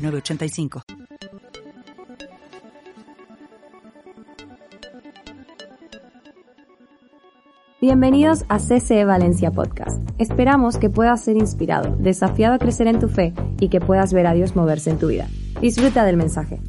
906985. Bienvenidos a CCE Valencia Podcast. Esperamos que puedas ser inspirado, desafiado a crecer en tu fe y que puedas ver a Dios moverse en tu vida. Disfruta del mensaje.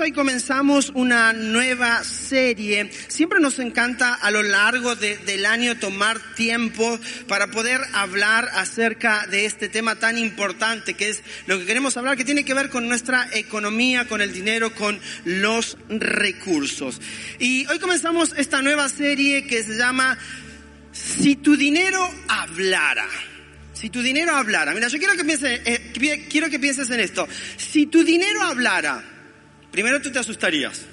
Hoy comenzamos una nueva serie. Siempre nos encanta a lo largo de- del año tomar tiempo para poder hablar acerca de este tema tan importante que es lo que queremos hablar, que tiene que ver con nuestra economía, con el dinero, con los recursos. Y hoy comenzamos esta nueva serie que se llama Si tu dinero hablara. Si tu dinero hablara. Mira, yo quiero que eh, quiero que pienses en esto. Si tu dinero hablara, primero tú te asustarías.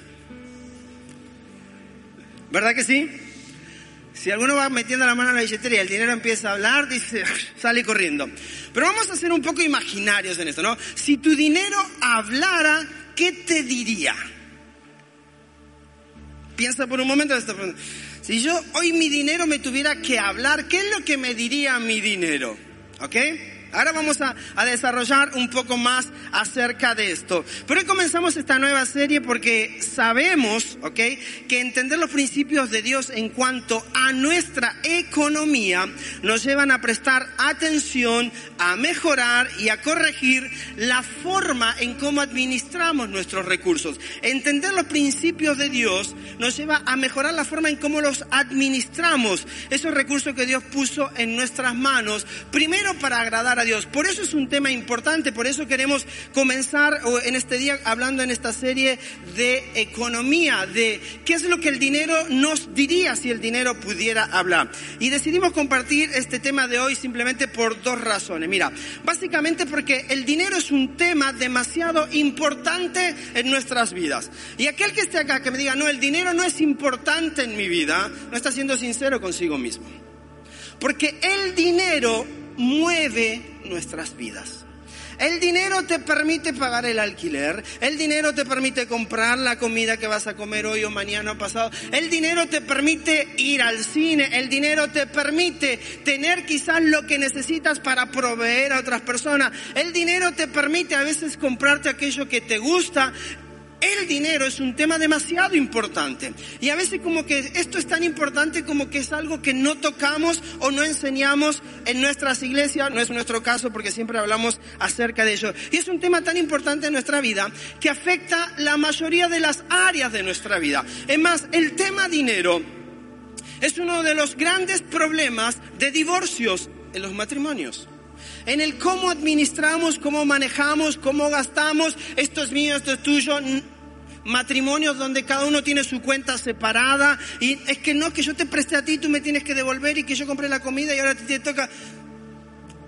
¿Verdad que sí? Si alguno va metiendo la mano en la billetera y el dinero empieza a hablar, dice, sale corriendo. Pero vamos a ser un poco imaginarios en esto, ¿no? Si tu dinero hablara, ¿qué te diría? Piensa por un momento en esta pregunta. Si yo hoy mi dinero me tuviera que hablar, ¿qué es lo que me diría mi dinero? ¿Ok? Ahora vamos a, a desarrollar un poco más acerca de esto. Pero hoy comenzamos esta nueva serie porque sabemos, ¿ok? Que entender los principios de Dios en cuanto a nuestra economía nos llevan a prestar atención, a mejorar y a corregir la forma en cómo administramos nuestros recursos. Entender los principios de Dios nos lleva a mejorar la forma en cómo los administramos, esos recursos que Dios puso en nuestras manos, primero para agradar a Dios. Por eso es un tema importante, por eso queremos comenzar en este día hablando en esta serie de economía, de qué es lo que el dinero nos diría si el dinero pudiera hablar. Y decidimos compartir este tema de hoy simplemente por dos razones. Mira, básicamente porque el dinero es un tema demasiado importante en nuestras vidas. Y aquel que esté acá que me diga, no, el dinero no es importante en mi vida, no está siendo sincero consigo mismo. Porque el dinero mueve nuestras vidas. El dinero te permite pagar el alquiler, el dinero te permite comprar la comida que vas a comer hoy o mañana o pasado, el dinero te permite ir al cine, el dinero te permite tener quizás lo que necesitas para proveer a otras personas, el dinero te permite a veces comprarte aquello que te gusta, el dinero es un tema demasiado importante. Y a veces como que esto es tan importante como que es algo que no tocamos o no enseñamos en nuestras iglesias. No es nuestro caso porque siempre hablamos acerca de ello. Y es un tema tan importante en nuestra vida que afecta la mayoría de las áreas de nuestra vida. Es más, el tema dinero es uno de los grandes problemas de divorcios en los matrimonios en el cómo administramos, cómo manejamos, cómo gastamos, esto es mío, esto es tuyo, matrimonios donde cada uno tiene su cuenta separada y es que no, que yo te presté a ti, tú me tienes que devolver y que yo compré la comida y ahora te toca.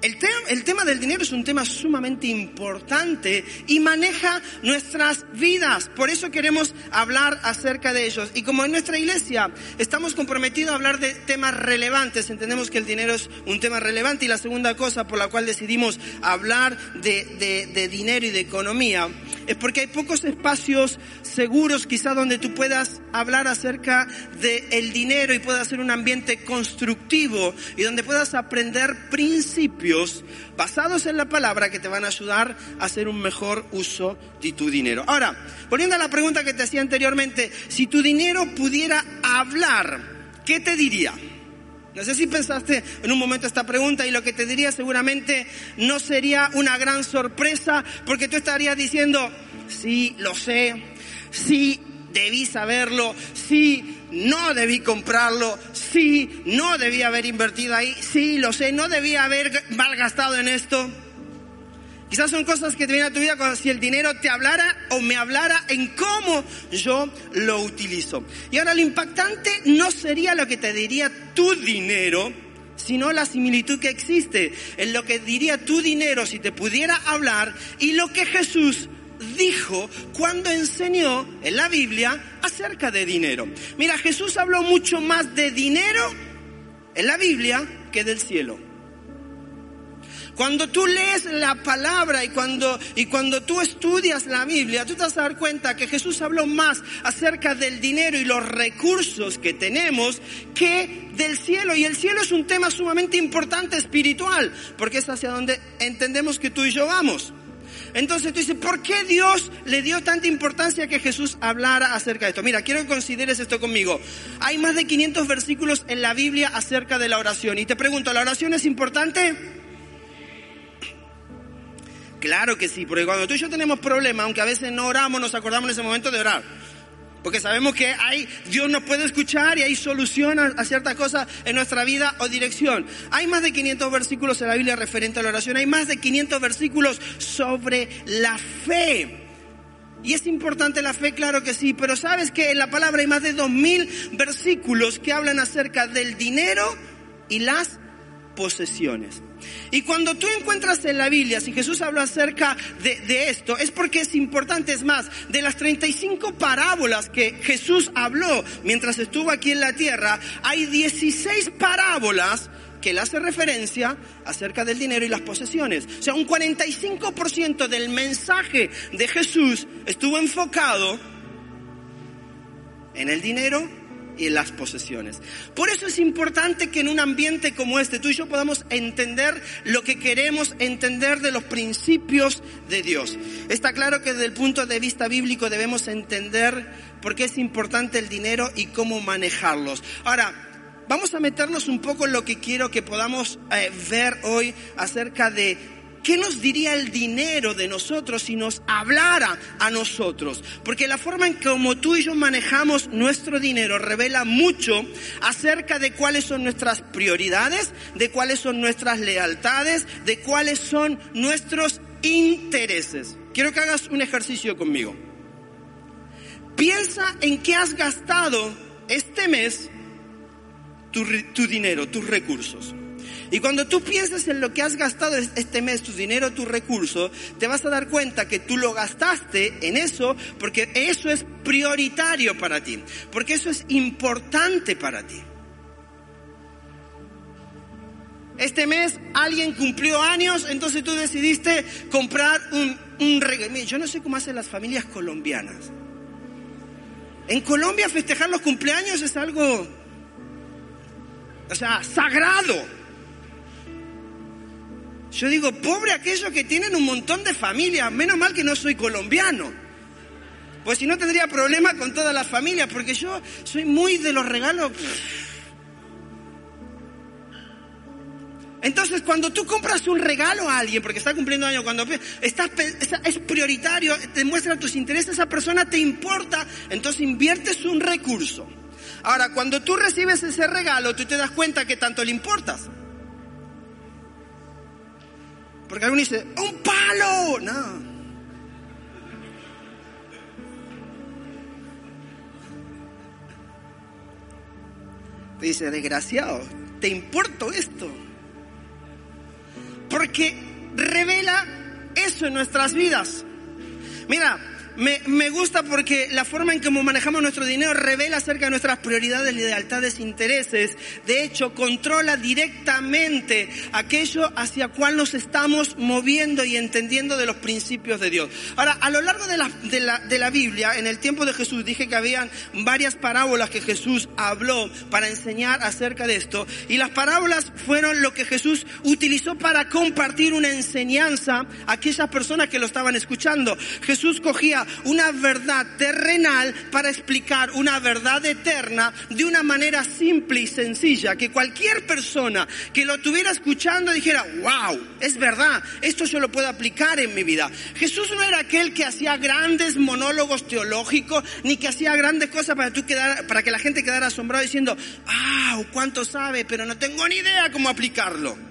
El, el tema del dinero es un tema sumamente importante y maneja nuestras vidas. Por eso queremos hablar acerca de ellos. Y como en nuestra iglesia estamos comprometidos a hablar de temas relevantes, entendemos que el dinero es un tema relevante. Y la segunda cosa por la cual decidimos hablar de, de- de dinero y de economía porque hay pocos espacios seguros quizá donde tú puedas hablar acerca del dinero y pueda ser un ambiente constructivo y donde puedas aprender principios basados en la palabra que te van a ayudar a hacer un mejor uso de tu dinero. Ahora, volviendo a la pregunta que te hacía anteriormente, si tu dinero pudiera hablar, ¿qué te diría? No sé si pensaste en un momento esta pregunta y lo que te diría seguramente no sería una gran sorpresa porque tú estarías diciendo, sí, lo sé, sí, debí saberlo, sí, no debí comprarlo, sí, no debí haber invertido ahí, sí, lo sé, no debí haber malgastado en esto. Quizás son cosas que te vienen a tu vida cuando si el dinero te hablara o me hablara en cómo yo lo utilizo. Y ahora lo impactante no sería lo que te diría tu dinero, sino la similitud que existe en lo que diría tu dinero si te pudiera hablar y lo que Jesús dijo cuando enseñó en la Biblia acerca de dinero. Mira, Jesús habló mucho más de dinero en la Biblia que del cielo. Cuando tú lees la palabra y cuando, y cuando tú estudias la Biblia, tú te vas a dar cuenta que Jesús habló más acerca del dinero y los recursos que tenemos que del cielo. Y el cielo es un tema sumamente importante espiritual, porque es hacia donde entendemos que tú y yo vamos. Entonces tú dices, ¿por qué Dios le dio tanta importancia que Jesús hablara acerca de esto? Mira, quiero que consideres esto conmigo. Hay más de 500 versículos en la Biblia acerca de la oración. Y te pregunto, ¿la oración es importante? Claro que sí, porque cuando tú y yo tenemos problemas, aunque a veces no oramos, nos acordamos en ese momento de orar. Porque sabemos que hay, Dios nos puede escuchar y hay solución a, ciertas cosas en nuestra vida o dirección. Hay más de 500 versículos en la Biblia referente a la oración. Hay más de 500 versículos sobre la fe. Y es importante la fe, claro que sí, pero sabes que en la palabra hay más de 2000 versículos que hablan acerca del dinero y las posesiones. Y cuando tú encuentras en la Biblia, si Jesús habla acerca de, esto, es porque es importante. Es más, de las 35 parábolas que Jesús habló mientras estuvo aquí en la tierra, hay 16 parábolas que le hace referencia acerca del dinero y las posesiones. O sea, un 45% del mensaje de Jesús estuvo enfocado en el dinero y las posesiones. Por eso es importante que en un ambiente como este tú y yo podamos entender lo que queremos entender de los principios de Dios. Está claro que desde el punto de vista bíblico debemos entender por qué es importante el dinero y cómo manejarlos. Ahora, vamos a meternos un poco en lo que quiero que podamos eh, ver hoy acerca de ¿Qué nos diría el dinero de nosotros si nos hablara a nosotros? Porque la forma en como tú y yo manejamos nuestro dinero revela mucho acerca de cuáles son nuestras prioridades, de cuáles son nuestras lealtades, de cuáles son nuestros intereses. Quiero que hagas un ejercicio conmigo. Piensa en qué has gastado este mes tu, tu dinero, tus recursos. Y cuando tú piensas en lo que has gastado este mes, tu dinero, tu recurso, te vas a dar cuenta que tú lo gastaste en eso porque eso es prioritario para ti, porque eso es importante para ti. Este mes alguien cumplió años, entonces tú decidiste comprar un, un. Yo no sé cómo hacen las familias colombianas. En Colombia festejar los cumpleaños es algo, o sea, sagrado. Yo digo, pobre aquellos que tienen un montón de familias, menos mal que no soy colombiano. Pues si no tendría problema con todas las familias, porque yo soy muy de los regalos. Entonces, cuando tú compras un regalo a alguien, porque está cumpliendo año, cuando estás, es prioritario, demuestra tus intereses, esa persona te importa, entonces inviertes un recurso. Ahora, cuando tú recibes ese regalo, tú te das cuenta que tanto le importas. Porque alguno dice, ¡un palo! No. Te dice, desgraciado, ¿te importo esto? Porque revela eso en nuestras vidas. Mira, me, me, gusta porque la forma en que manejamos nuestro dinero revela acerca de nuestras prioridades, lealtades, intereses. De hecho, controla directamente aquello hacia cual nos estamos moviendo y entendiendo de los principios de Dios. Ahora, a lo largo de la, de la, de la Biblia, en el tiempo de Jesús, dije que habían varias parábolas que Jesús habló para enseñar acerca de esto. Y las parábolas fueron lo que Jesús utilizó para compartir una enseñanza a aquellas personas que lo estaban escuchando. Jesús cogía una verdad terrenal para explicar una verdad eterna de una manera simple y sencilla, que cualquier persona que lo estuviera escuchando dijera, wow, es verdad, esto yo lo puedo aplicar en mi vida. Jesús no era aquel que hacía grandes monólogos teológicos, ni que hacía grandes cosas para, para que la gente quedara asombrada diciendo, wow, cuánto sabe, pero no tengo ni idea cómo aplicarlo.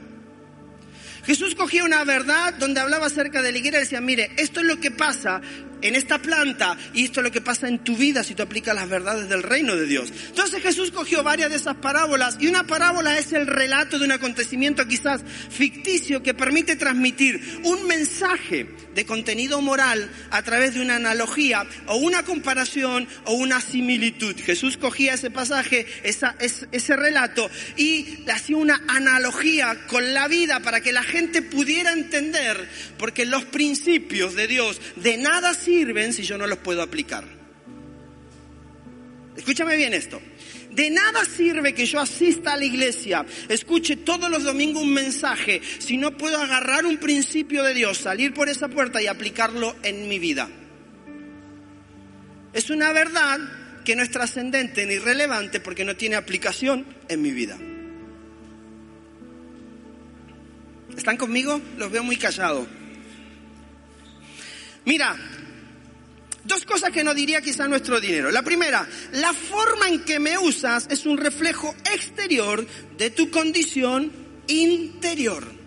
Jesús cogía una verdad donde hablaba acerca de la higuera y decía, mire, esto es lo que pasa en esta planta y esto es lo que pasa en tu vida si tú aplicas las verdades del reino de Dios. Entonces Jesús cogió varias de esas parábolas y una parábola es el relato de un acontecimiento quizás ficticio que permite transmitir un mensaje de contenido moral a través de una analogía o una comparación o una similitud. Jesús cogía ese pasaje, esa, ese relato y hacía una analogía con la vida para que la gente pudiera entender porque los principios de Dios de nada si yo no los puedo aplicar. Escúchame bien esto. De nada sirve que yo asista a la iglesia, escuche todos los domingos un mensaje, si no puedo agarrar un principio de Dios, salir por esa puerta y aplicarlo en mi vida. Es una verdad que no es trascendente ni relevante porque no tiene aplicación en mi vida. ¿Están conmigo? Los veo muy callados. Mira, Dos cosas que no diría quizá nuestro dinero. La primera, la forma en que me usas es un reflejo exterior de tu condición interior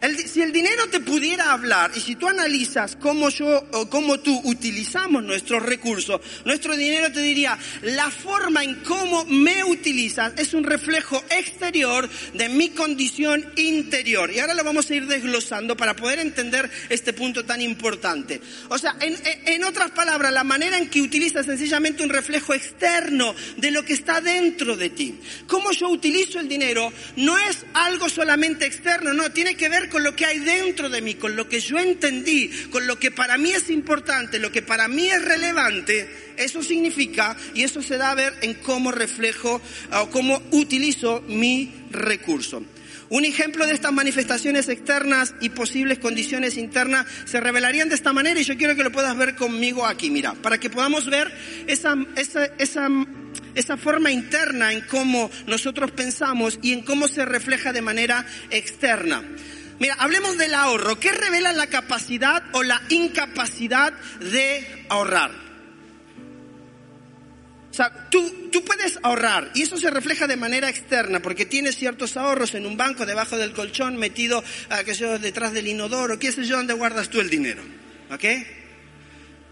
si el dinero te pudiera hablar y si tú analizas cómo yo o cómo tú utilizamos nuestros recursos, nuestro dinero te diría, la forma en cómo me utilizas es un reflejo exterior de mi condición interior. Y ahora lo vamos a ir desglosando para poder entender este punto tan importante. O sea, en, en otras palabras, la manera en que utilizas sencillamente un reflejo externo de lo que está dentro de ti. Cómo yo utilizo el dinero no es algo solamente externo, no, tiene que ver con lo que hay dentro de mí, con lo que yo entendí, con lo que para mí es importante, lo que para mí es relevante, eso significa, y eso se da a ver en cómo reflejo o cómo utilizo mi recurso. Un ejemplo de estas manifestaciones externas y posibles condiciones internas se revelarían de esta manera y yo quiero que lo puedas ver conmigo aquí, mira, para que podamos ver esa, esa, esa, esa forma interna en cómo nosotros pensamos y en cómo se refleja de manera externa. Mira, hablemos del ahorro. ¿Qué revela la capacidad o la incapacidad de ahorrar? O sea, tú, tú puedes ahorrar y eso se refleja de manera externa porque tienes ciertos ahorros en un banco debajo del colchón metido, uh, qué sé yo, detrás del inodoro, qué sé yo, donde guardas tú el dinero. ¿Ok?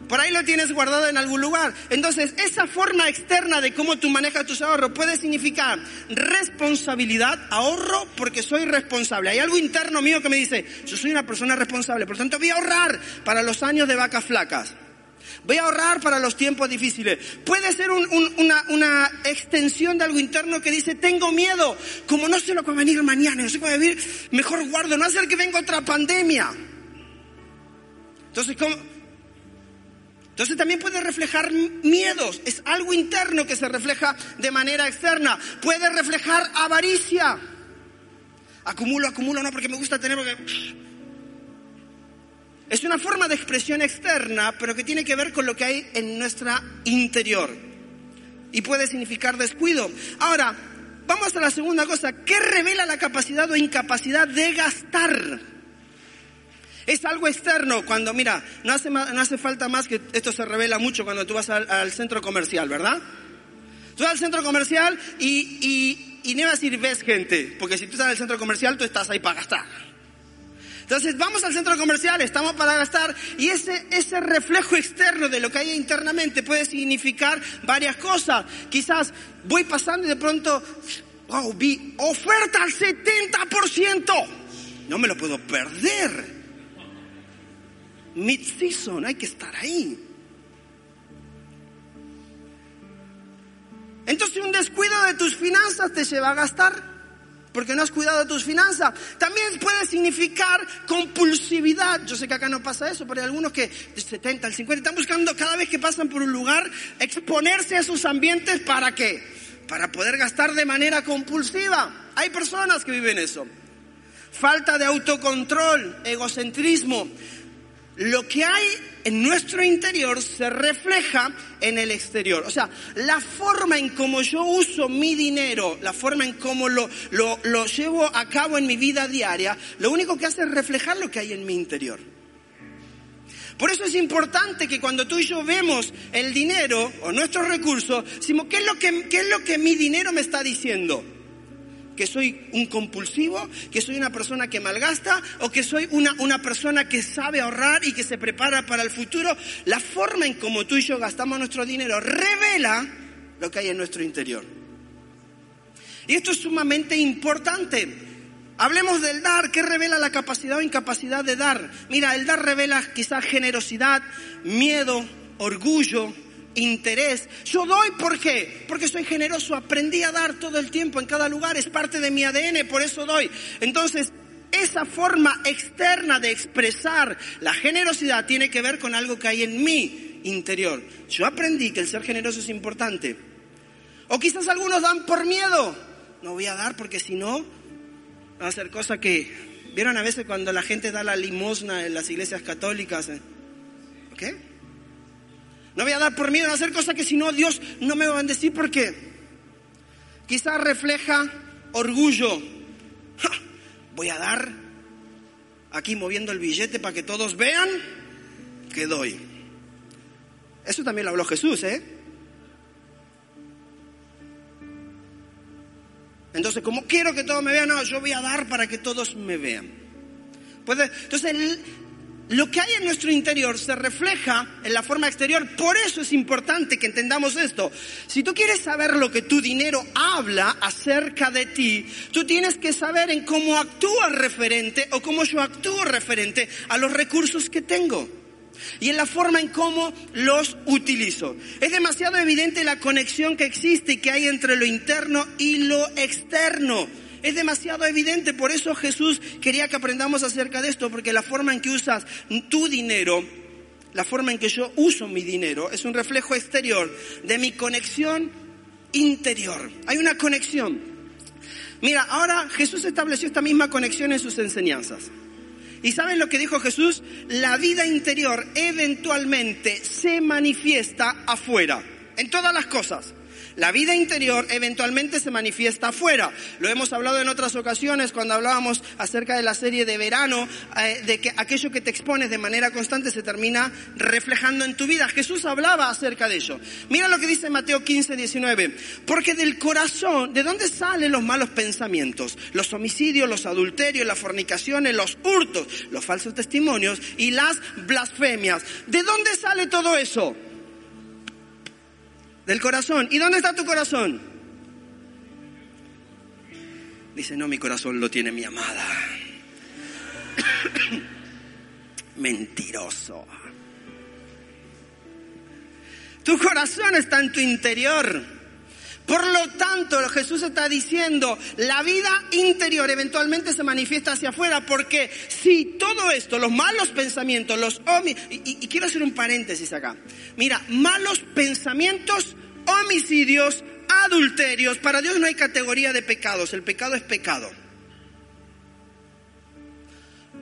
Por ahí lo tienes guardado en algún lugar. Entonces, esa forma externa de cómo tú manejas tus ahorros puede significar responsabilidad, ahorro porque soy responsable. Hay algo interno mío que me dice, yo soy una persona responsable, por tanto voy a ahorrar para los años de vacas flacas. Voy a ahorrar para los tiempos difíciles. Puede ser una, una, extensión de algo interno que dice, tengo miedo, como no sé lo que va a venir mañana, no sé qué va a venir, mejor guardo, no hacer que venga otra pandemia. Entonces, ¿cómo? Entonces también puede reflejar miedos, es algo interno que se refleja de manera externa. Puede reflejar avaricia. Acumulo, acumulo, no porque me gusta tener... Es una forma de expresión externa, pero que tiene que ver con lo que hay en nuestra interior. Y puede significar descuido. Ahora, vamos a la segunda cosa. ¿Qué revela la capacidad o incapacidad de gastar? Es algo externo cuando, mira, no hace, no hace falta más que esto se revela mucho cuando tú vas al, centro comercial, ¿verdad? Tú vas al centro comercial y, y, y no vas a decir ves gente, porque si tú estás en el centro comercial tú estás ahí para gastar. Entonces vamos al centro comercial, estamos para gastar y ese, ese reflejo externo de lo que hay internamente puede significar varias cosas. Quizás voy pasando y de pronto, wow, vi oferta al 70%. No me lo puedo perder mid-season, hay que estar ahí. Entonces un descuido de tus finanzas te lleva a gastar porque no has cuidado de tus finanzas. También puede significar compulsividad. Yo sé que acá no pasa eso, pero hay algunos que de 70 al 50 están buscando cada vez que pasan por un lugar exponerse a esos ambientes para qué? Para poder gastar de manera compulsiva. Hay personas que viven eso. Falta de autocontrol, egocentrismo, lo que hay en nuestro interior se refleja en el exterior. O sea, la forma en cómo yo uso mi dinero, la forma en cómo lo, lo, llevo a cabo en mi vida diaria, lo único que hace es reflejar lo que hay en mi interior. Por eso es importante que cuando tú y yo vemos el dinero o nuestros recursos, decimos, ¿qué es lo que, qué es lo que mi dinero me está diciendo? Que soy un compulsivo, que soy una persona que malgasta o que soy una, una persona que sabe ahorrar y que se prepara para el futuro. La forma en como tú y yo gastamos nuestro dinero revela lo que hay en nuestro interior. Y esto es sumamente importante. Hablemos del dar, ¿qué revela la capacidad o incapacidad de dar? Mira, el dar revela quizás generosidad, miedo, orgullo, interés. Yo doy. Porque soy generoso, aprendí a dar todo el tiempo en cada lugar, es parte de mi ADN, por eso doy. Entonces, esa forma externa de expresar la generosidad tiene que ver con algo que hay en mi interior. Yo aprendí que el ser generoso es importante. O quizás algunos dan por miedo. No voy a dar porque si no, va a ser cosa que... ¿Vieron a veces cuando la gente da la limosna en las iglesias católicas? ¿Ok? No voy a dar por miedo a hacer cosas que si no Dios no me va a bendecir porque quizás refleja orgullo. Voy a dar aquí moviendo el billete para que todos vean que doy. Eso también lo habló Jesús, ¿eh? Entonces, como quiero que todos me vean, no, yo voy a dar para que todos me vean. entonces, lo que hay en nuestro interior se refleja en la forma exterior. Por eso es importante que entendamos esto. Si tú quieres saber lo que tu dinero habla acerca de ti, tú tienes que saber en cómo actúa referente o cómo yo actúo referente a los recursos que tengo y en la forma en cómo los utilizo. Es demasiado evidente la conexión que existe y que hay entre lo interno y lo externo. Es demasiado evidente, por eso Jesús quería que aprendamos acerca de esto, porque la forma en que usas tu dinero, la forma en que yo uso mi dinero, es un reflejo exterior de mi conexión interior. Hay una conexión. Mira, ahora Jesús estableció esta misma conexión en sus enseñanzas. ¿Y saben lo que dijo Jesús? La vida interior eventualmente se manifiesta afuera, en todas las cosas. La vida interior eventualmente se manifiesta afuera. Lo hemos hablado en otras ocasiones cuando hablábamos acerca de la serie de verano, eh, de que aquello que te expones de manera constante se termina reflejando en tu vida. Jesús hablaba acerca de ello. Mira lo que dice Mateo 15, 19. Porque del corazón, ¿de dónde salen los malos pensamientos? Los homicidios, los adulterios, las fornicaciones, los hurtos, los falsos testimonios y las blasfemias. ¿De dónde sale todo eso? Del corazón. ¿Y dónde está tu corazón? Dice, no, mi corazón lo tiene mi amada. Mentiroso. Tu corazón está en tu interior. Por lo tanto, Jesús está diciendo, la vida interior eventualmente se manifiesta hacia afuera, porque si todo esto, los malos pensamientos, los y, y quiero hacer un paréntesis acá. Mira, malos pensamientos, homicidios, adulterios, para Dios no hay categoría de pecados, el pecado es pecado.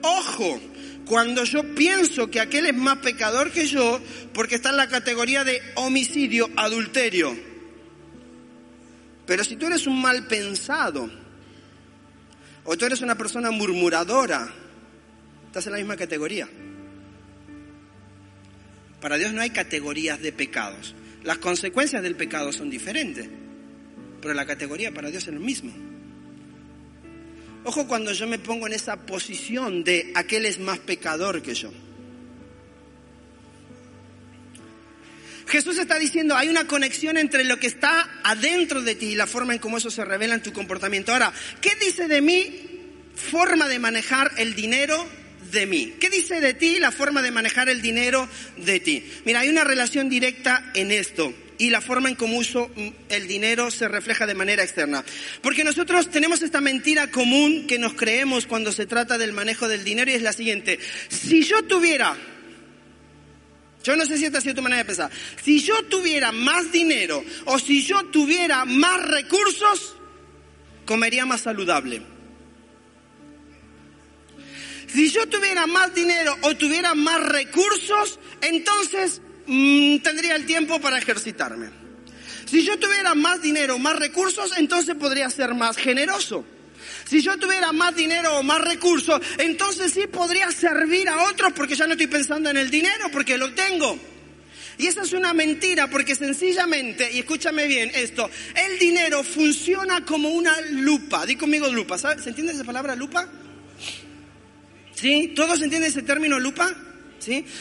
Ojo, cuando yo pienso que aquel es más pecador que yo, porque está en la categoría de homicidio, adulterio. Pero si tú eres un mal pensado, o tú eres una persona murmuradora, estás en la misma categoría. Para Dios no hay categorías de pecados. Las consecuencias del pecado son diferentes, pero la categoría para Dios es lo mismo. Ojo cuando yo me pongo en esa posición de aquel es más pecador que yo. Jesús está diciendo, hay una conexión entre lo que está adentro de ti y la forma en cómo eso se revela en tu comportamiento. Ahora, ¿qué dice de mí forma de manejar el dinero de mí? ¿Qué dice de ti la forma de manejar el dinero de ti? Mira, hay una relación directa en esto y la forma en cómo uso el dinero se refleja de manera externa. Porque nosotros tenemos esta mentira común que nos creemos cuando se trata del manejo del dinero y es la siguiente. Si yo tuviera yo no sé si esta ha sido tu manera de pensar. Si yo tuviera más dinero o si yo tuviera más recursos, comería más saludable. Si yo tuviera más dinero o tuviera más recursos, entonces mm, tendría el tiempo para ejercitarme. Si yo tuviera más dinero más recursos, entonces podría ser más generoso. Si yo tuviera más dinero o más recursos, entonces sí podría servir a otros porque ya no estoy pensando en el dinero, porque lo tengo. Y esa es una mentira porque sencillamente, y escúchame bien esto, el dinero funciona como una lupa. Di conmigo lupa. ¿sabes? ¿Se entiende esa palabra lupa? ¿Sí? ¿Todos entienden ese término lupa?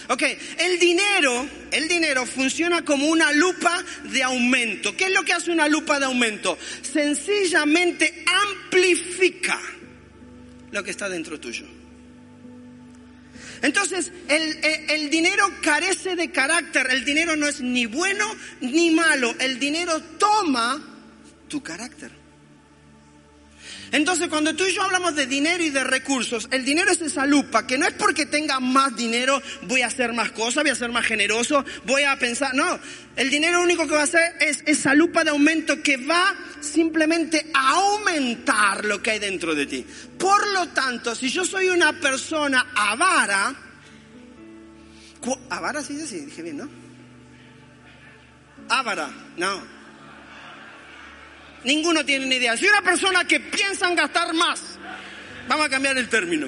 Ok, el dinero, el dinero funciona como una lupa de aumento. ¿Qué es lo que hace una lupa de aumento? Sencillamente amplifica lo que está dentro tuyo. Entonces, el, dinero carece de carácter. El dinero no es ni bueno ni malo. El dinero toma tu carácter. Entonces, cuando tú y yo hablamos de dinero y de recursos, el dinero es esa lupa, que no es porque tenga más dinero, voy a hacer más cosas, voy a ser más generoso, voy a pensar, no, el dinero único que va a hacer es esa lupa de aumento que va simplemente a aumentar lo que hay dentro de ti. Por lo tanto, si yo soy una persona avara, avara sí, sí, dije bien, ¿no? Avara, no. Ninguno tiene ni idea. Si una persona que piensa en gastar más, vamos a cambiar el término.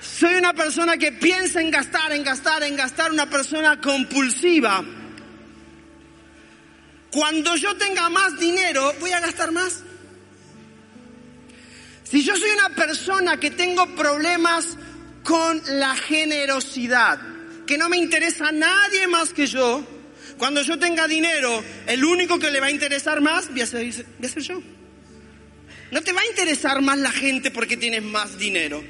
Soy una persona que piensa en gastar, en gastar, en gastar, una persona compulsiva. Cuando yo tenga más dinero, voy a gastar más. Si yo soy una persona que tengo problemas con la generosidad, que no me interesa a nadie más que yo, cuando yo tenga dinero, el único que le va a interesar más voy a ser, yo. No te va a interesar más la gente porque tienes más dinero.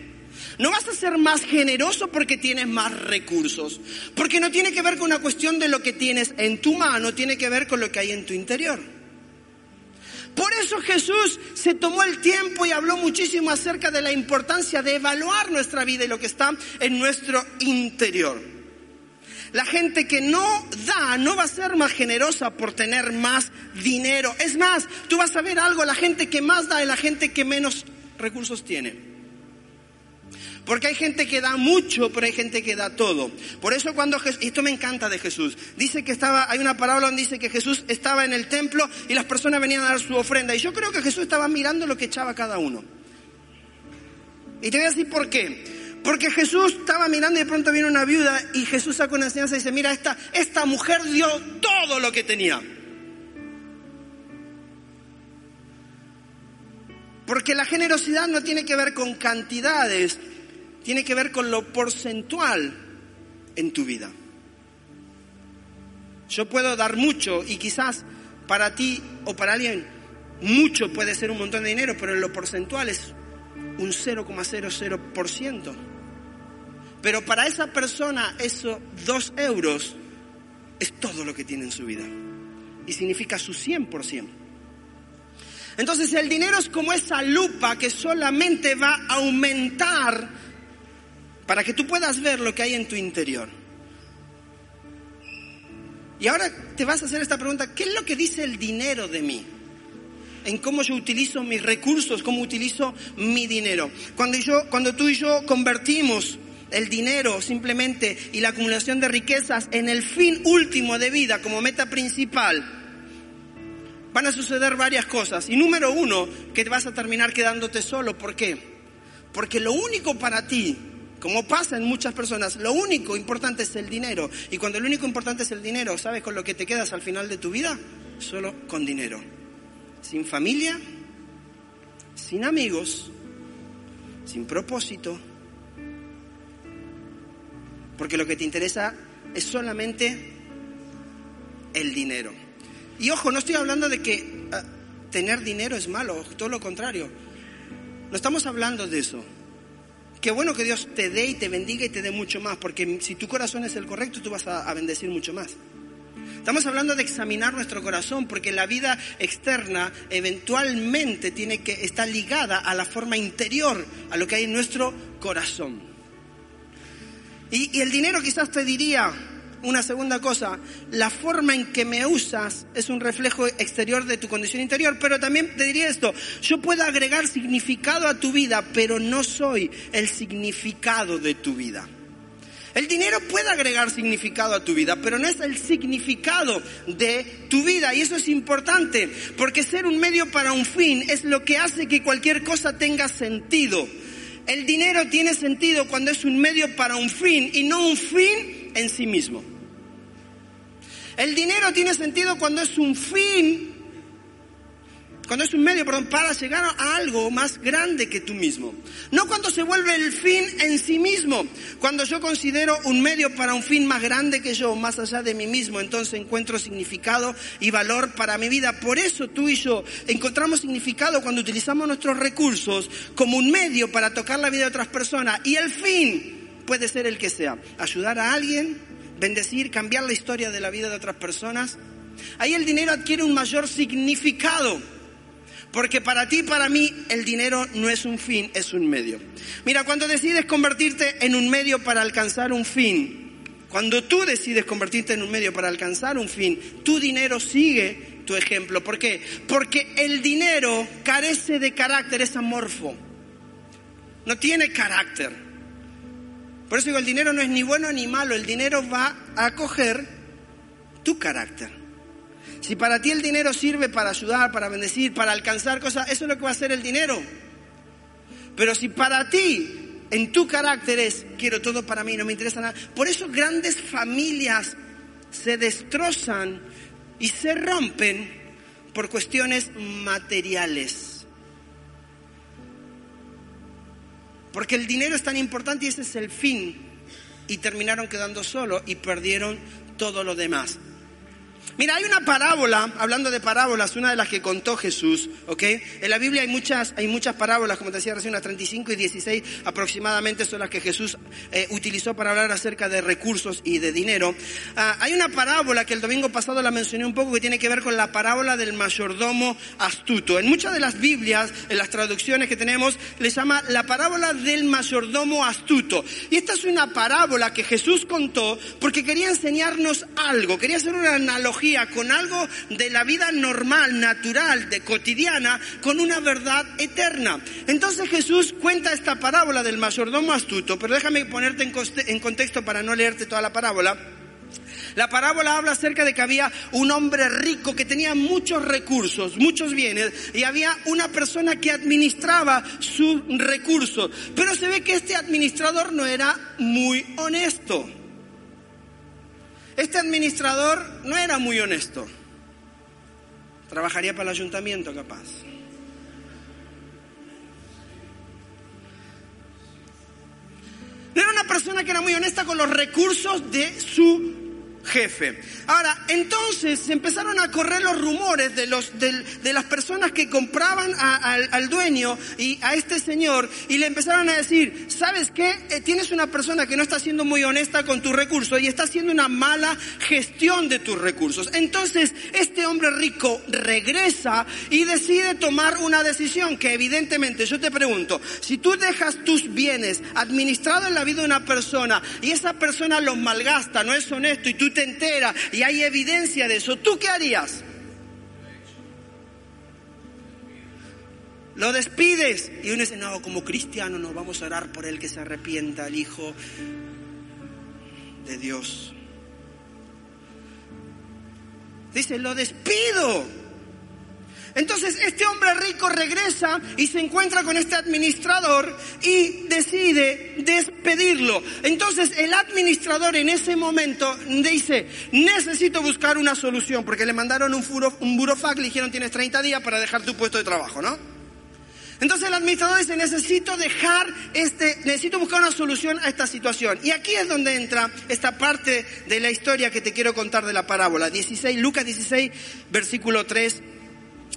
No vas a ser más generoso porque tienes más recursos. Porque no tiene que ver con una cuestión de lo que tienes en tu mano, tiene que ver con lo que hay en tu interior. Por eso Jesús se tomó el tiempo y habló muchísimo acerca de la importancia de evaluar nuestra vida y lo que está en nuestro interior. La gente que no da no va a ser más generosa por tener más dinero. Es más, tú vas a ver algo, la gente que más da es la gente que menos recursos tiene. Porque hay gente que da mucho, pero hay gente que da todo. Por eso cuando Jesús, esto me encanta de Jesús, dice que estaba, hay una parábola donde dice que Jesús estaba en el templo y las personas venían a dar su ofrenda. Y yo creo que Jesús estaba mirando lo que echaba cada uno. Y te voy a decir por qué. Porque Jesús estaba mirando y de pronto viene una viuda y Jesús saca una enseñanza y dice, mira, esta, esta mujer dio todo lo que tenía. Porque la generosidad no tiene que ver con cantidades, tiene que ver con lo porcentual en tu vida. Yo puedo dar mucho y quizás para ti o para alguien mucho puede ser un montón de dinero, pero en lo porcentual es un 0,00%. Pero para esa persona esos dos euros es todo lo que tiene en su vida. Y significa su 100%. Entonces el dinero es como esa lupa que solamente va a aumentar para que tú puedas ver lo que hay en tu interior. Y ahora te vas a hacer esta pregunta, ¿qué es lo que dice el dinero de mí? En cómo yo utilizo mis recursos, cómo utilizo mi dinero. Cuando, yo, cuando tú y yo convertimos el dinero simplemente y la acumulación de riquezas en el fin último de vida como meta principal, van a suceder varias cosas. Y número uno, que te vas a terminar quedándote solo. ¿Por qué? Porque lo único para ti, como pasa en muchas personas, lo único importante es el dinero. Y cuando lo único importante es el dinero, ¿sabes con lo que te quedas al final de tu vida? Solo con dinero. Sin familia, sin amigos, sin propósito, porque lo que te interesa es solamente el dinero. Y ojo, no estoy hablando de que ah, tener dinero es malo, todo lo contrario. No estamos hablando de eso. Qué bueno que Dios te dé y te bendiga y te dé mucho más, porque si tu corazón es el correcto, tú vas a bendecir mucho más. Estamos hablando de examinar nuestro corazón, porque la vida externa eventualmente tiene que estar ligada a la forma interior, a lo que hay en nuestro corazón. Y, el dinero quizás te diría una segunda cosa, la forma en que me usas es un reflejo exterior de tu condición interior, pero también te diría esto, yo puedo agregar significado a tu vida, pero no soy el significado de tu vida. El dinero puede agregar significado a tu vida, pero no es el significado de tu vida. Y eso es importante, porque ser un medio para un fin es lo que hace que cualquier cosa tenga sentido. El dinero tiene sentido cuando es un medio para un fin y no un fin en sí mismo. El dinero tiene sentido cuando es un fin cuando es un medio, perdón, para llegar a algo más grande que tú mismo. No cuando se vuelve el fin en sí mismo. Cuando yo considero un medio para un fin más grande que yo, más allá de mí mismo, entonces encuentro significado y valor para mi vida. Por eso tú y yo encontramos significado cuando utilizamos nuestros recursos como un medio para tocar la vida de otras personas. Y el fin puede ser el que sea. Ayudar a alguien, bendecir, cambiar la historia de la vida de otras personas. Ahí el dinero adquiere un mayor significado. Porque para ti para mí el dinero no es un fin, es un medio. Mira, cuando decides convertirte en un medio para alcanzar un fin, cuando tú decides convertirte en un medio para alcanzar un fin, tu dinero sigue tu ejemplo. ¿Por qué? Porque el dinero carece de carácter, es amorfo. No tiene carácter. Por eso digo, el dinero no es ni bueno ni malo, el dinero va a coger tu carácter. Si para ti el dinero sirve para ayudar, para bendecir, para alcanzar cosas, eso es lo que va a hacer el dinero. Pero si para ti, en tu carácter es, quiero todo para mí, no me interesa nada, por eso grandes familias se destrozan y se rompen por cuestiones materiales. Porque el dinero es tan importante y ese es el fin. Y terminaron quedando solos y perdieron todo lo demás. Mira, hay una parábola, hablando de parábolas, una de las que contó Jesús, ¿ok? En la Biblia hay muchas, hay muchas parábolas, como te decía recién, unas 35 y 16 aproximadamente son las que Jesús eh, utilizó para hablar acerca de recursos y de dinero. Ah, hay una parábola que el domingo pasado la mencioné un poco que tiene que ver con la parábola del mayordomo astuto. En muchas de las Biblias, en las traducciones que tenemos, le llama la parábola del mayordomo astuto. Y esta es una parábola que Jesús contó porque quería enseñarnos algo, quería hacer una analogía con algo de la vida normal, natural, de cotidiana, con una verdad eterna. Entonces Jesús cuenta esta parábola del mayordomo astuto, pero déjame ponerte en contexto para no leerte toda la parábola. La parábola habla acerca de que había un hombre rico que tenía muchos recursos, muchos bienes, y había una persona que administraba sus recursos. Pero se ve que este administrador no era muy honesto. Este administrador no era muy honesto. Trabajaría para el ayuntamiento capaz. No era una persona que era muy honesta con los recursos de su jefe. Ahora, entonces se empezaron a correr los rumores de, los, de, las personas que compraban al, dueño y a este señor y le empezaron a decir, ¿sabes qué? Eh, tienes una persona que no está siendo muy honesta con tus recursos y está haciendo una mala gestión de tus recursos. Entonces, este hombre rico regresa y decide tomar una decisión que evidentemente, yo te pregunto, si tú dejas tus bienes administrados en la vida de una persona y esa persona los malgasta, no es honesto y tú te entera y hay evidencia de eso, ¿tú qué harías? Lo despides y uno dice, no, como cristiano no, vamos a orar por él que se arrepienta, el Hijo de Dios. Dice, lo despido. Entonces este hombre rico regresa y se encuentra con este administrador y decide despedirlo. Entonces el administrador en ese momento dice, necesito buscar una solución, porque le mandaron un, furo, un burofax, le dijeron tienes 30 días para dejar tu puesto de trabajo, ¿no? Entonces el administrador dice, necesito dejar este, necesito buscar una solución a esta situación. Y aquí es donde entra esta parte de la historia que te quiero contar de la parábola. 16, Lucas 16, versículo 3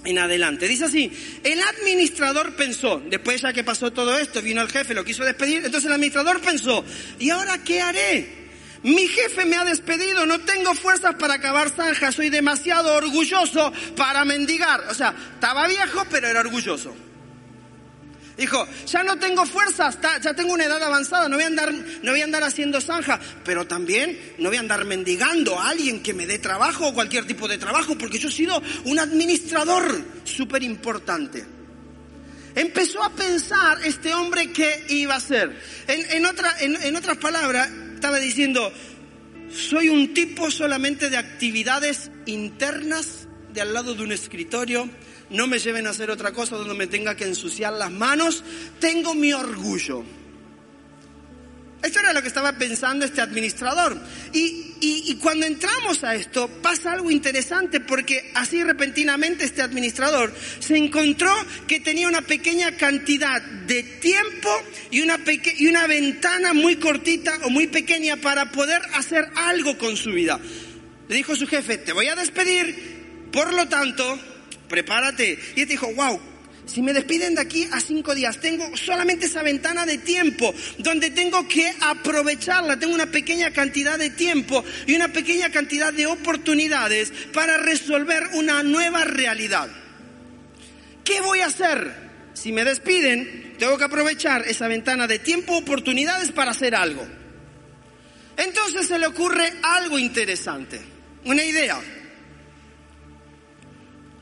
en adelante. Dice así, el administrador pensó, después ya que pasó todo esto, vino el jefe, lo quiso despedir, entonces el administrador pensó, ¿y ahora qué haré? Mi jefe me ha despedido, no tengo fuerzas para acabar zanja, soy demasiado orgulloso para mendigar. O sea, estaba viejo, pero era orgulloso. Dijo, ya no tengo fuerzas, ya tengo una edad avanzada, no voy a andar, no voy a andar haciendo zanja, pero también no voy a andar mendigando a alguien que me dé trabajo o cualquier tipo de trabajo, porque yo he sido un administrador súper importante. Empezó a pensar este hombre qué iba a hacer. En, otra, en otras palabras, estaba diciendo, soy un tipo solamente de actividades internas de al lado de un escritorio no me lleven a hacer otra cosa donde me tenga que ensuciar las manos, tengo mi orgullo. Esto era lo que estaba pensando este administrador. Y, y, cuando entramos a esto pasa algo interesante porque así repentinamente este administrador se encontró que tenía una pequeña cantidad de tiempo y una, y una ventana muy cortita o muy pequeña para poder hacer algo con su vida. Le dijo su jefe, te voy a despedir, por lo tanto, prepárate. Y él dijo, wow, si me despiden de aquí a cinco días, tengo solamente esa ventana de tiempo donde tengo que aprovecharla. Tengo una pequeña cantidad de tiempo y una pequeña cantidad de oportunidades para resolver una nueva realidad. ¿Qué voy a hacer? Si me despiden, tengo que aprovechar esa ventana de tiempo, oportunidades para hacer algo. Entonces se le ocurre algo interesante, una idea.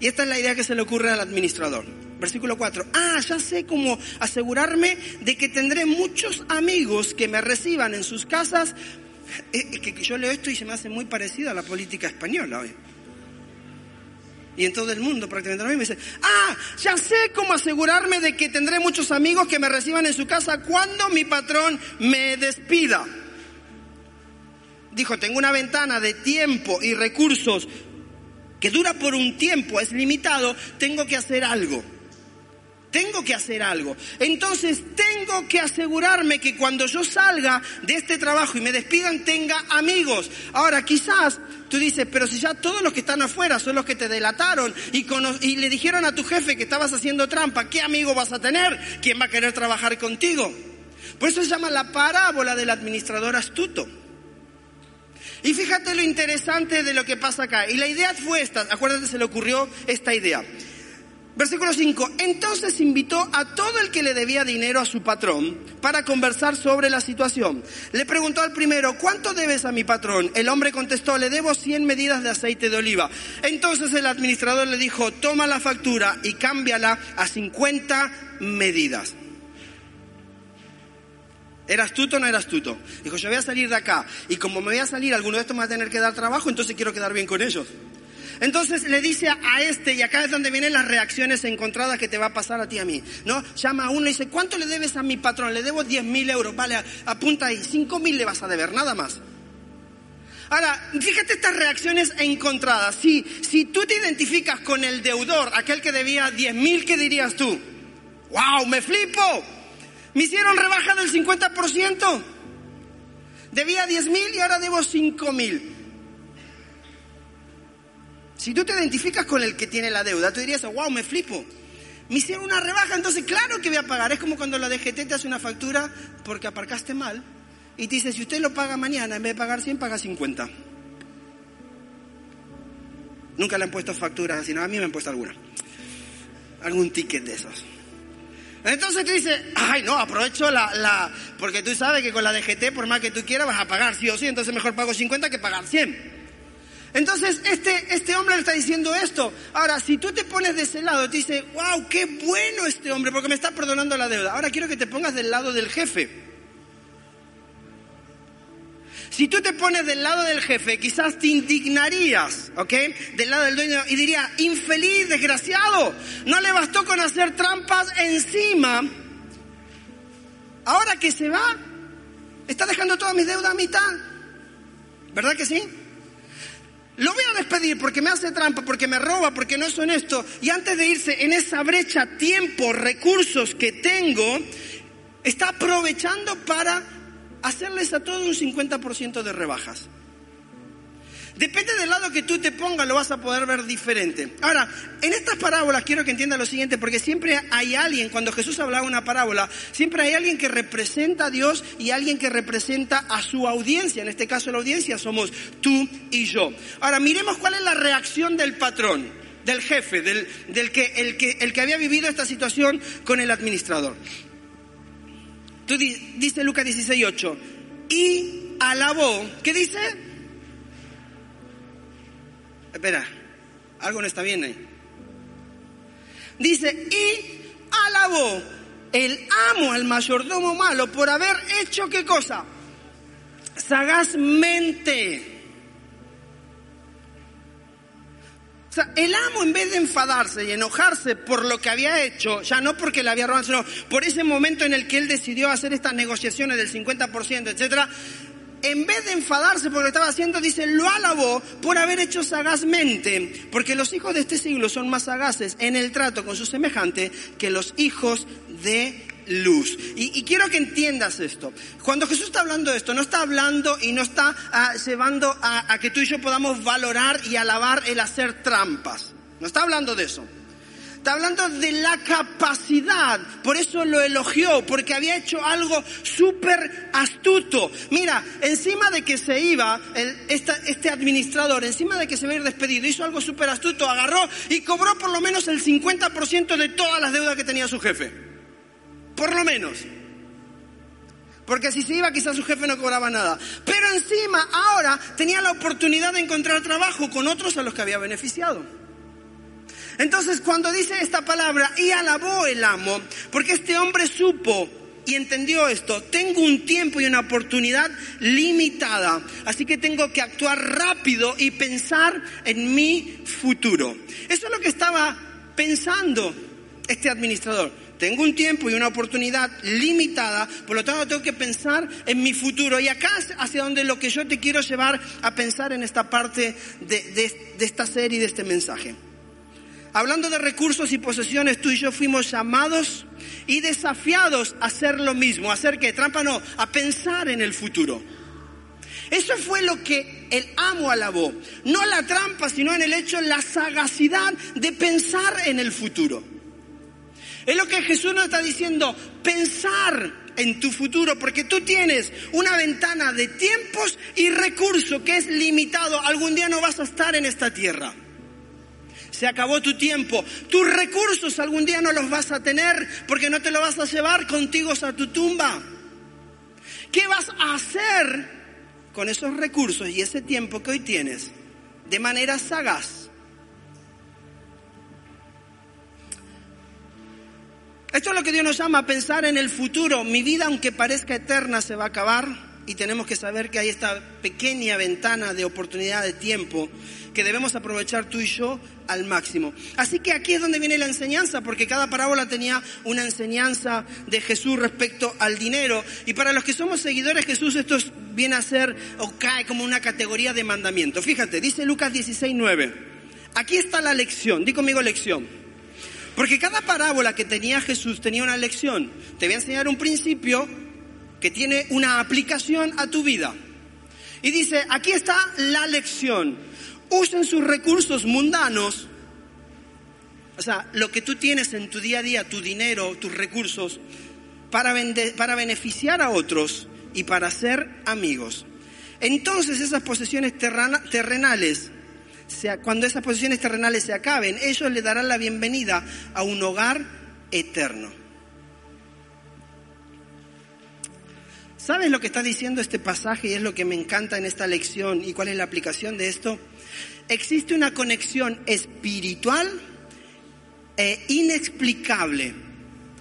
Y esta es la idea que se le ocurre al administrador. Versículo 4. Ah, ya sé cómo asegurarme de que tendré muchos amigos que me reciban en sus casas. Eh, eh, que yo leo esto y se me hace muy parecido a la política española hoy. Y en todo el mundo prácticamente lo mismo. Dice, ah, ya sé cómo asegurarme de que tendré muchos amigos que me reciban en su casa cuando mi patrón me despida. Dijo, tengo una ventana de tiempo y recursos que dura por un tiempo, es limitado, tengo que hacer algo. Tengo que hacer algo. Entonces tengo que asegurarme que cuando yo salga de este trabajo y me despidan tenga amigos. Ahora quizás tú dices, pero si ya todos los que están afuera son los que te delataron y, y le dijeron a tu jefe que estabas haciendo trampa, ¿qué amigo vas a tener? ¿Quién va a querer trabajar contigo? Por eso se llama la parábola del administrador astuto. Y fíjate lo interesante de lo que pasa acá. Y la idea fue esta, acuérdate, se le ocurrió esta idea. Versículo 5. Entonces invitó a todo el que le debía dinero a su patrón para conversar sobre la situación. Le preguntó al primero, ¿cuánto debes a mi patrón? El hombre contestó, le debo 100 medidas de aceite de oliva. Entonces el administrador le dijo, toma la factura y cámbiala a 50 medidas. ¿Era astuto o no era astuto? Dijo, yo voy a salir de acá y como me voy a salir, alguno de estos me va a tener que dar trabajo, entonces quiero quedar bien con ellos. Entonces le dice a este, y acá es donde vienen las reacciones encontradas que te va a pasar a ti y a mí, ¿no? Llama a uno y dice, ¿cuánto le debes a mi patrón? Le debo 10 mil euros, vale, apunta ahí, 5 mil le vas a deber, nada más. Ahora, fíjate estas reacciones encontradas. Si, si tú te identificas con el deudor, aquel que debía 10 mil, ¿qué dirías tú? ¡Wow! ¡Me flipo! Me hicieron rebaja del 50%. Debía 10 mil y ahora debo 5 mil. Si tú te identificas con el que tiene la deuda, tú dirías, wow, me flipo. Me hicieron una rebaja, entonces claro que voy a pagar. Es como cuando la DGT te hace una factura porque aparcaste mal y te dice, si usted lo paga mañana, en vez de pagar 100, paga 50. Nunca le han puesto facturas así, a mí me han puesto alguna. Algún ticket de esos. Entonces tú dices, ay, no, aprovecho la, la, porque tú sabes que con la DGT, por más que tú quieras, vas a pagar sí o sí, entonces mejor pago 50 que pagar 100. Entonces, este, este hombre le está diciendo esto. Ahora, si tú te pones de ese lado, te dice, wow, qué bueno este hombre, porque me está perdonando la deuda. Ahora quiero que te pongas del lado del jefe. Si tú te pones del lado del jefe, quizás te indignarías, ¿ok? Del lado del dueño y diría, infeliz, desgraciado, no le bastó con hacer trampas encima. Ahora que se va, está dejando toda mi deuda a mitad. ¿Verdad que sí? Lo voy a despedir porque me hace trampa, porque me roba, porque no es honesto. Y antes de irse en esa brecha, tiempo, recursos que tengo, está aprovechando para hacerles a todos un 50% de rebajas. Depende del lado que tú te pongas, lo vas a poder ver diferente. Ahora, en estas parábolas quiero que entiendan lo siguiente, porque siempre hay alguien, cuando Jesús hablaba una parábola, siempre hay alguien que representa a Dios y alguien que representa a su audiencia. En este caso la audiencia somos tú y yo. Ahora, miremos cuál es la reacción del patrón, del jefe, del, del que, el, que, el que había vivido esta situación con el administrador. Tú dice Lucas 16.8, y alabó, ¿qué dice? Espera, algo no está bien ahí. Dice, y alabó el amo al mayordomo malo por haber hecho qué cosa? Sagazmente. El amo en vez de enfadarse y enojarse por lo que había hecho, ya no porque le había robado, sino por ese momento en el que él decidió hacer estas negociaciones del 50%, etcétera, en vez de enfadarse por lo que estaba haciendo, dice, lo alabó por haber hecho sagazmente, porque los hijos de este siglo son más sagaces en el trato con su semejante que los hijos de luz. Y, quiero que entiendas esto. Cuando Jesús está hablando de esto, no está hablando y no está ah, llevando a que tú y yo podamos valorar y alabar el hacer trampas. No está hablando de eso. Está hablando de la capacidad. Por eso lo elogió, porque había hecho algo súper astuto. Mira, encima de que se iba, este administrador, encima de que se iba a ir despedido, hizo algo súper astuto, agarró y cobró por lo menos el 50% de todas las deudas que tenía su jefe. Por lo menos. Porque si se iba quizás su jefe no cobraba nada. Pero encima ahora tenía la oportunidad de encontrar trabajo con otros a los que había beneficiado. Entonces cuando dice esta palabra, y alabó el amo, porque este hombre supo y entendió esto, tengo un tiempo y una oportunidad limitada, así que tengo que actuar rápido y pensar en mi futuro. Eso es lo que estaba pensando este administrador. Tengo un tiempo y una oportunidad limitada, por lo tanto tengo que pensar en mi futuro. Y acá es hacia donde lo que yo te quiero llevar a pensar en esta parte de, de esta serie, de este mensaje. Hablando de recursos y posesiones, tú y yo fuimos llamados y desafiados a hacer lo mismo. ¿A hacer qué? Trampa no, a pensar en el futuro. Eso fue lo que el amo alabó. No la trampa, sino en el hecho, la sagacidad de pensar en el futuro. Es lo que Jesús nos está diciendo, pensar en tu futuro, porque tú tienes una ventana de tiempos y recursos que es limitado. Algún día no vas a estar en esta tierra se acabó tu tiempo. Tus recursos algún día no los vas a tener porque no te los vas a llevar contigo a tu tumba. ¿Qué vas a hacer con esos recursos y ese tiempo que hoy tienes de manera sagaz? Esto es lo que Dios nos llama a pensar en el futuro. Mi vida, aunque parezca eterna, se va a acabar y tenemos que saber que hay esta pequeña ventana de oportunidad de tiempo que debemos aprovechar tú y yo al máximo. Así que aquí es donde viene la enseñanza, porque cada parábola tenía una enseñanza de Jesús respecto al dinero. Y para los que somos seguidores de Jesús, esto viene a ser o cae como una categoría de mandamiento. Fíjate, dice Lucas 16, 9. Aquí está la lección, di conmigo lección. Porque cada parábola que tenía Jesús tenía una lección. Te voy a enseñar un principio que tiene una aplicación a tu vida. Y dice, aquí está la lección usen sus recursos mundanos, o sea, lo que tú tienes en tu día a día, tu dinero, tus recursos, para, para beneficiar a otros y para ser amigos. Entonces esas posesiones terrenales, cuando esas posesiones terrenales se acaben, ellos le darán la bienvenida a un hogar eterno. ¿Sabes lo que está diciendo este pasaje y es lo que me encanta en esta lección y cuál es la aplicación de esto? existe una conexión espiritual e inexplicable.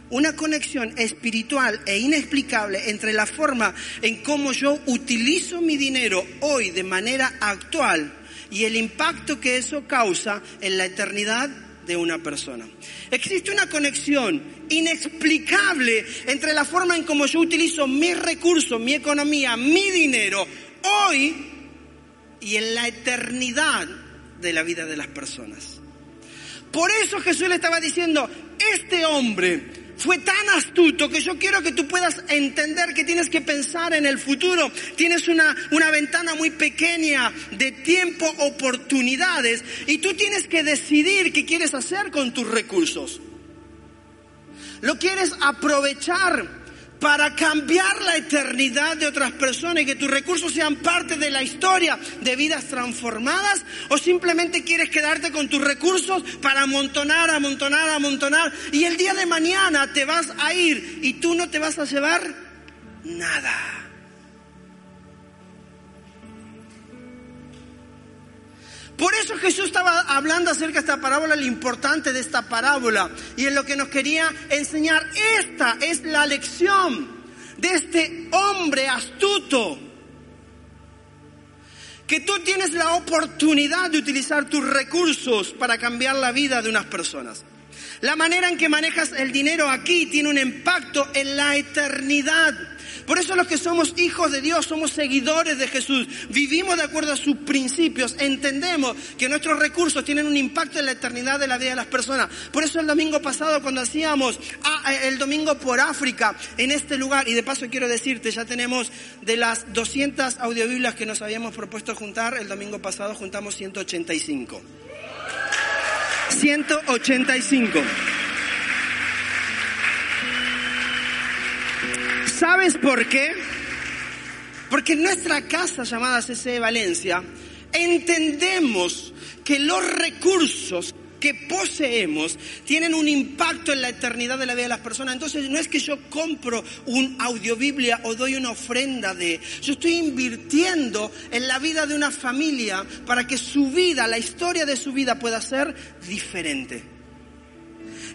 Una conexión espiritual e inexplicable entre la forma en cómo yo utilizo mi dinero hoy de manera actual y el impacto que eso causa en la eternidad de una persona. Existe una conexión inexplicable entre la forma en cómo yo utilizo mis recursos, mi economía, mi dinero hoy y en la eternidad de la vida de las personas. Por eso Jesús le estaba diciendo, este hombre fue tan astuto que yo quiero que tú puedas entender que tienes que pensar en el futuro. Tienes una, una ventana muy pequeña de tiempo, oportunidades, y tú tienes que decidir qué quieres hacer con tus recursos. ¿Lo quieres aprovechar para cambiar la eternidad de otras personas y que tus recursos sean parte de la historia de vidas transformadas? ¿O simplemente quieres quedarte con tus recursos para amontonar, amontonar, amontonar y el día de mañana te vas a ir y tú no te vas a llevar nada? Por eso Jesús estaba hablando acerca de esta parábola, lo importante de esta parábola. Y en lo que nos quería enseñar, esta es la lección de este hombre astuto que tú tienes la oportunidad de utilizar tus recursos para cambiar la vida de unas personas. La manera en que manejas el dinero aquí tiene un impacto en la eternidad. Por eso los que somos hijos de Dios, somos seguidores de Jesús, vivimos de acuerdo a sus principios, entendemos que nuestros recursos tienen un impacto en la eternidad de la vida de las personas. Por eso el domingo pasado cuando hacíamos ah, el domingo por África en este lugar, y de paso quiero decirte, ya tenemos de las 200 audiobiblias que nos habíamos propuesto juntar, el domingo pasado juntamos 185. 185. ¿Sabes por qué? Porque en nuestra casa llamada CC Valencia entendemos que los recursos que poseemos tienen un impacto en la eternidad de la vida de las personas. Entonces no es que yo compro un audiobiblia o doy una ofrenda de, yo estoy invirtiendo en la vida de una familia para que su vida, la historia de su vida pueda ser diferente.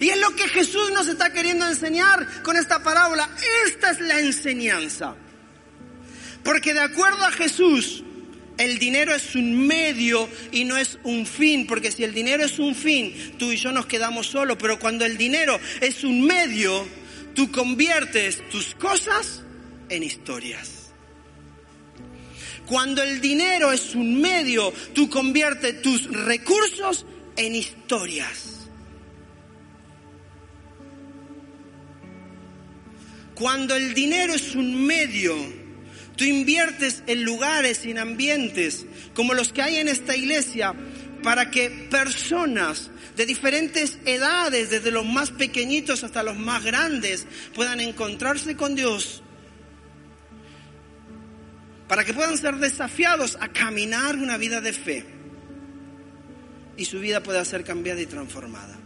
Y es lo que Jesús nos está queriendo enseñar con esta parábola. Esta es la enseñanza. Porque de acuerdo a Jesús, el dinero es un medio y no es un fin, porque si el dinero es un fin, tú y yo nos quedamos solos, pero cuando el dinero es un medio, tú conviertes tus cosas en historias. Cuando el dinero es un medio, tú conviertes tus recursos en historias. Cuando el dinero es un medio, tú inviertes en lugares y en ambientes como los que hay en esta iglesia para que personas de diferentes edades, desde los más pequeñitos hasta los más grandes, puedan encontrarse con Dios, para que puedan ser desafiados a caminar una vida de fe y su vida pueda ser cambiada y transformada.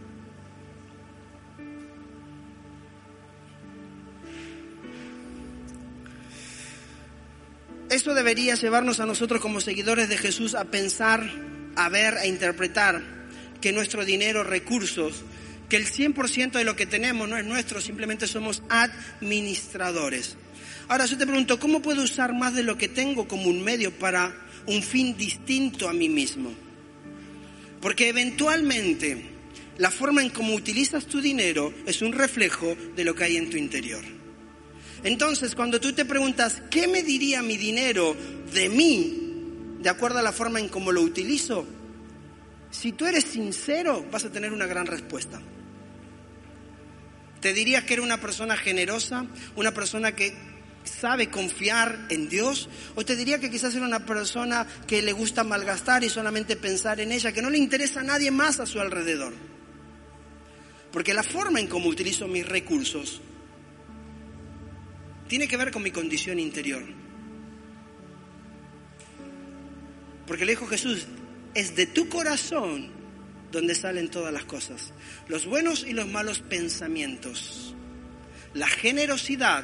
Eso debería llevarnos a nosotros como seguidores de Jesús a pensar, a ver, a interpretar que nuestro dinero, recursos, que el 100% de lo que tenemos no es nuestro, simplemente somos administradores. Ahora yo te pregunto, ¿cómo puedo usar más de lo que tengo como un medio para un fin distinto a mí mismo? Porque eventualmente la forma en cómo utilizas tu dinero es un reflejo de lo que hay en tu interior. Entonces, cuando tú te preguntas, ¿qué me diría mi dinero de mí de acuerdo a la forma en cómo lo utilizo? Si tú eres sincero, vas a tener una gran respuesta. Te diría que era una persona generosa, una persona que sabe confiar en Dios, o te diría que quizás era una persona que le gusta malgastar y solamente pensar en ella, que no le interesa a nadie más a su alrededor. Porque la forma en cómo utilizo mis recursos tiene que ver con mi condición interior. Porque le dijo Jesús, es de tu corazón donde salen todas las cosas, los buenos y los malos pensamientos, la generosidad